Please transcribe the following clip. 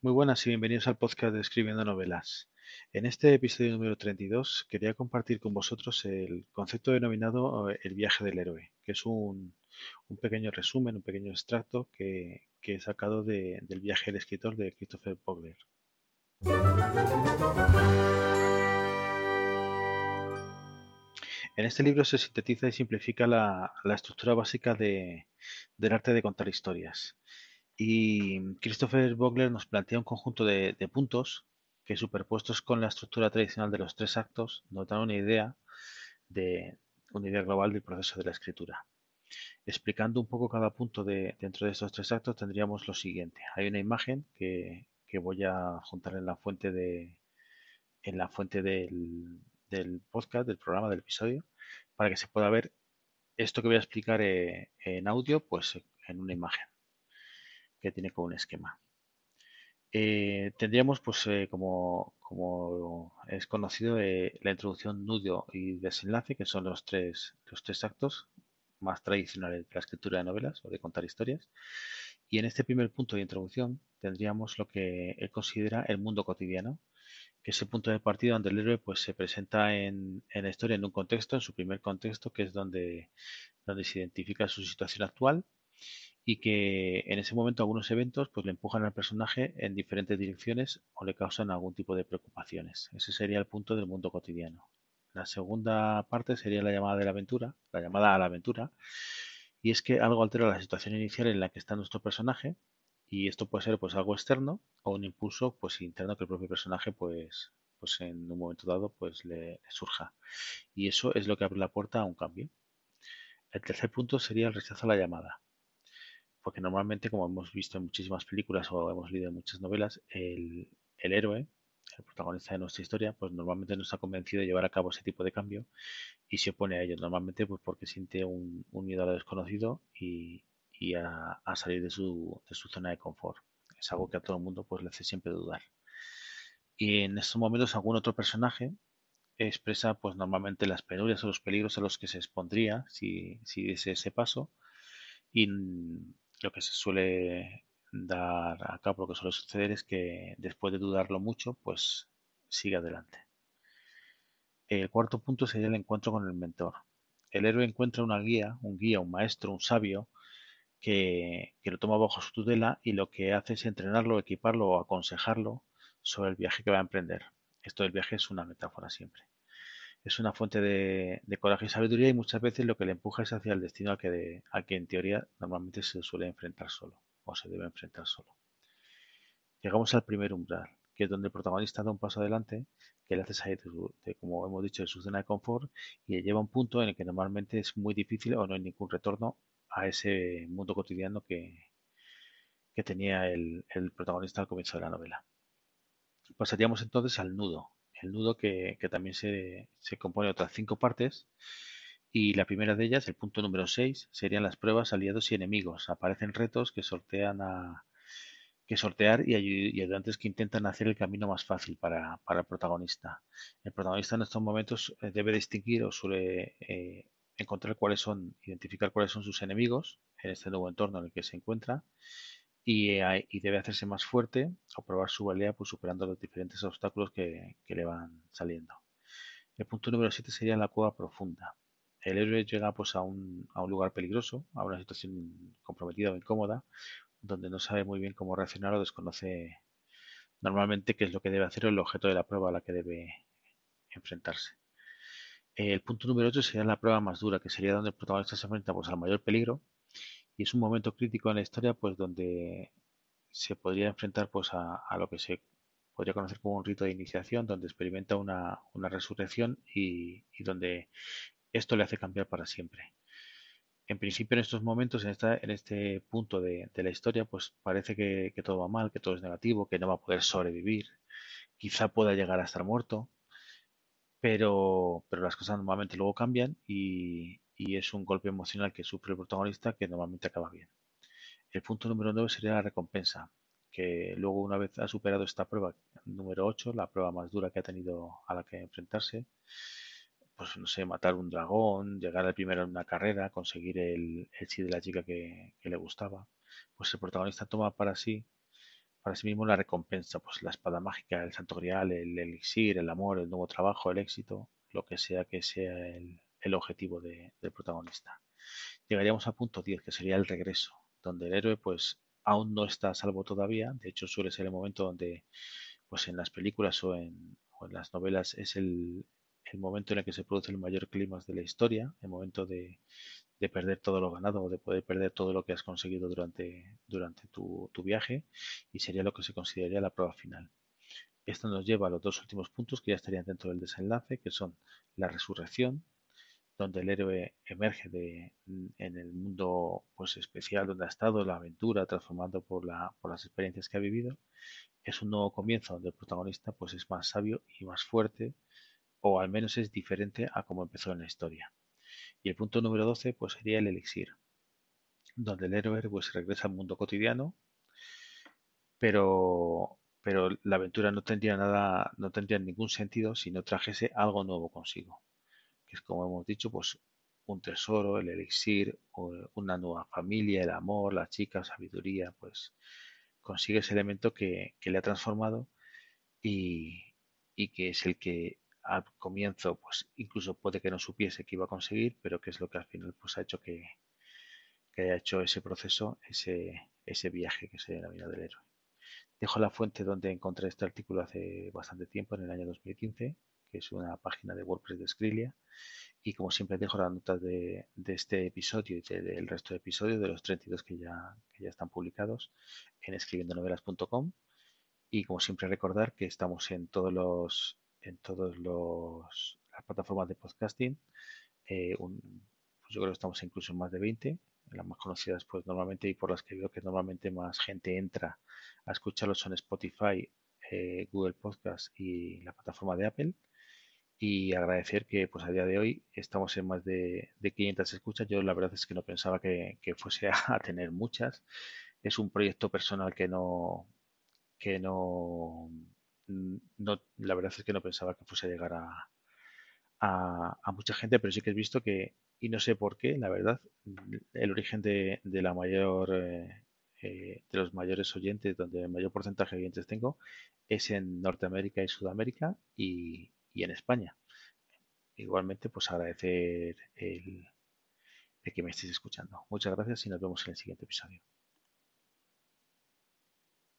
Muy buenas y bienvenidos al podcast de Escribiendo Novelas. En este episodio número 32 quería compartir con vosotros el concepto denominado eh, el viaje del héroe, que es un, pequeño resumen, un pequeño extracto que, he sacado de- del viaje del escritor de Christopher Vogler. En este libro se sintetiza y simplifica la, la estructura básica de- del arte de contar historias. Y Christopher Vogler nos plantea un conjunto de, de puntos que superpuestos con la estructura tradicional de los tres actos nos dan una idea de una idea global del proceso de la escritura. Explicando un poco cada punto de, dentro de estos tres actos tendríamos lo siguiente. Hay una imagen que, que voy a juntar en la fuente de en la fuente del, del podcast, del programa, del episodio, para que se pueda ver esto que voy a explicar eh, en audio, pues en una imagen que tiene como un esquema. Eh, tendríamos, pues, eh, como, es conocido, eh, la introducción, nudo y desenlace, que son los tres, los tres actos más tradicionales de la escritura de novelas o de contar historias. Y en este primer punto de introducción tendríamos lo que él considera el mundo cotidiano, que es el punto de partida donde el héroe pues, se presenta en, en la historia en un contexto, en su primer contexto, que es donde, donde se identifica su situación actual y que en ese momento algunos eventos pues le empujan al personaje en diferentes direcciones o le causan algún tipo de preocupaciones. Ese sería el punto del mundo cotidiano. La segunda parte sería la llamada de la aventura, la llamada a la aventura, y es que algo altera la situación inicial en la que está nuestro personaje y esto puede ser pues algo externo o un impulso pues interno que el propio personaje pues pues en un momento dado pues le, le surja y eso es lo que abre la puerta a un cambio. El tercer punto sería el rechazo a la llamada porque normalmente, como hemos visto en muchísimas películas o hemos leído en muchas novelas, el, el héroe, el protagonista de nuestra historia, pues normalmente no está convencido de llevar a cabo ese tipo de cambio y se opone a ello. Normalmente, pues porque siente un, un miedo a lo desconocido y, y a, a, salir de su, de su zona de confort. Es algo que a todo el mundo pues le hace siempre dudar. Y en estos momentos algún otro personaje expresa pues normalmente las penurias o los peligros a los que se expondría si, si diese ese paso lo que se suele dar a cabo, lo que suele suceder es que después de dudarlo mucho, pues sigue adelante. El cuarto punto sería el encuentro con el mentor. El héroe encuentra una guía, un guía, un maestro, un sabio, que, que lo toma bajo su tutela y lo que hace es entrenarlo, equiparlo o aconsejarlo sobre el viaje que va a emprender. Esto del viaje es una metáfora siempre. Es una fuente de, coraje y sabiduría y muchas veces lo que le empuja es hacia el destino al que, en teoría normalmente se suele enfrentar solo o se debe enfrentar solo. Llegamos al primer umbral, que es donde el protagonista da un paso adelante que le hace salir, de, su, como hemos dicho, de su zona de confort y le lleva a un punto en el que normalmente es muy difícil o no hay ningún retorno a ese mundo cotidiano que, que tenía el, el protagonista al comienzo de la novela. Pasaríamos entonces al nudo, el nudo que, que también se, se, compone de otras cinco partes y la primera de ellas, el punto número 6, serían las pruebas aliados y enemigos. Aparecen retos que sortean a que sortear y, ayudantes que intentan hacer el camino más fácil para, para, el protagonista. El protagonista en estos momentos eh, debe distinguir o suele eh, encontrar cuáles son, identificar cuáles son sus enemigos en este nuevo entorno en el que se encuentra y, eh, y debe hacerse más fuerte o probar su valía pues, superando los diferentes obstáculos que, le van saliendo. El punto número 7 sería la cueva profunda. El héroe llega pues, a, un, a un lugar peligroso, a una situación comprometida o incómoda, donde no sabe muy bien cómo reaccionar o desconoce normalmente qué es lo que debe hacer o el objeto de la prueba a la que debe enfrentarse. El punto número 8 sería la prueba más dura, que sería donde el protagonista se enfrenta pues, al mayor peligro y es un momento crítico en la historia pues donde se podría enfrentar pues a, lo que se podría conocer como un rito de iniciación donde experimenta una, una resurrección y, y, donde esto le hace cambiar para siempre. En principio en estos momentos, en, esta, en este punto de, de, la historia, pues parece que, que, todo va mal, que todo es negativo, que no va a poder sobrevivir, quizá pueda llegar a estar muerto, pero, pero las cosas normalmente luego cambian y, y es un golpe emocional que sufre el protagonista que normalmente acaba bien. El punto número 9 sería la recompensa, que luego una vez ha superado esta prueba número 8, la prueba más dura que ha tenido a la que enfrentarse, pues no sé, matar un dragón, llegar al primero en una carrera, conseguir el, el de la chica que, que, le gustaba, pues el protagonista toma para sí, para sí mismo la recompensa, pues la espada mágica, el santo grial, el elixir, el amor, el nuevo trabajo, el éxito, lo que sea que sea el, objetivo del protagonista. Llegaríamos al punto 10, que sería el regreso, donde el héroe pues aún no está a salvo todavía, de hecho suele ser el momento donde pues en las películas o en, las novelas es el, momento en el que se produce el mayor clima de la historia, el momento de, perder todo lo ganado o de poder perder todo lo que has conseguido durante, tu, viaje y sería lo que se consideraría la prueba final. Esto nos lleva a los dos últimos puntos que ya estarían dentro del desenlace, que son la resurrección, donde el héroe emerge de, en el mundo pues, especial donde ha estado, la aventura, transformando por, la, por las experiencias que ha vivido. Es un nuevo comienzo donde el protagonista pues, es más sabio y más fuerte, o al menos es diferente a como empezó en la historia. Y el punto número 12 pues, sería el elixir, donde el héroe pues, regresa al mundo cotidiano, pero, pero la aventura no tendría, nada, no tendría ningún sentido si no trajese algo nuevo consigo que es como hemos dicho, pues un tesoro, el elixir, una nueva familia, el amor, la chica, sabiduría, pues consigue ese elemento que, le ha transformado y, que es el que al comienzo, pues incluso puede que no supiese que iba a conseguir, pero que es lo que al final pues ha hecho que, haya hecho ese proceso, ese, ese viaje que se vida del héroe. Dejo la fuente donde encontré este artículo hace bastante tiempo, en el año 2015, que es una página de WordPress de Skrilla. Y como siempre dejo las notas de, este episodio y del resto de episodios, de los 32 que ya, que ya están publicados, en escribiendonovelas.com. Y como siempre recordar que estamos en todos los en todos los las plataformas de podcasting. Eh, pues yo creo que estamos incluso en más de 20. Las más conocidas, pues normalmente, y por las que veo que normalmente más gente entra a escucharlos son Spotify, eh, Google Podcast y la plataforma de Apple y agradecer que pues a día de hoy estamos en más de, de 500 escuchas. Yo la verdad es que no pensaba que, fuese a, tener muchas. Es un proyecto personal que no, que no, no, la verdad es que no pensaba que fuese a llegar a, a, mucha gente, pero sí que he visto que, y no sé por qué, la verdad, el origen de, de la mayor, eh, eh, de los mayores oyentes, donde el mayor porcentaje de oyentes tengo, es en Norteamérica y Sudamérica y, y en España. Igualmente, pues agradecer el, el que me estéis escuchando. Muchas gracias y nos vemos en el siguiente episodio.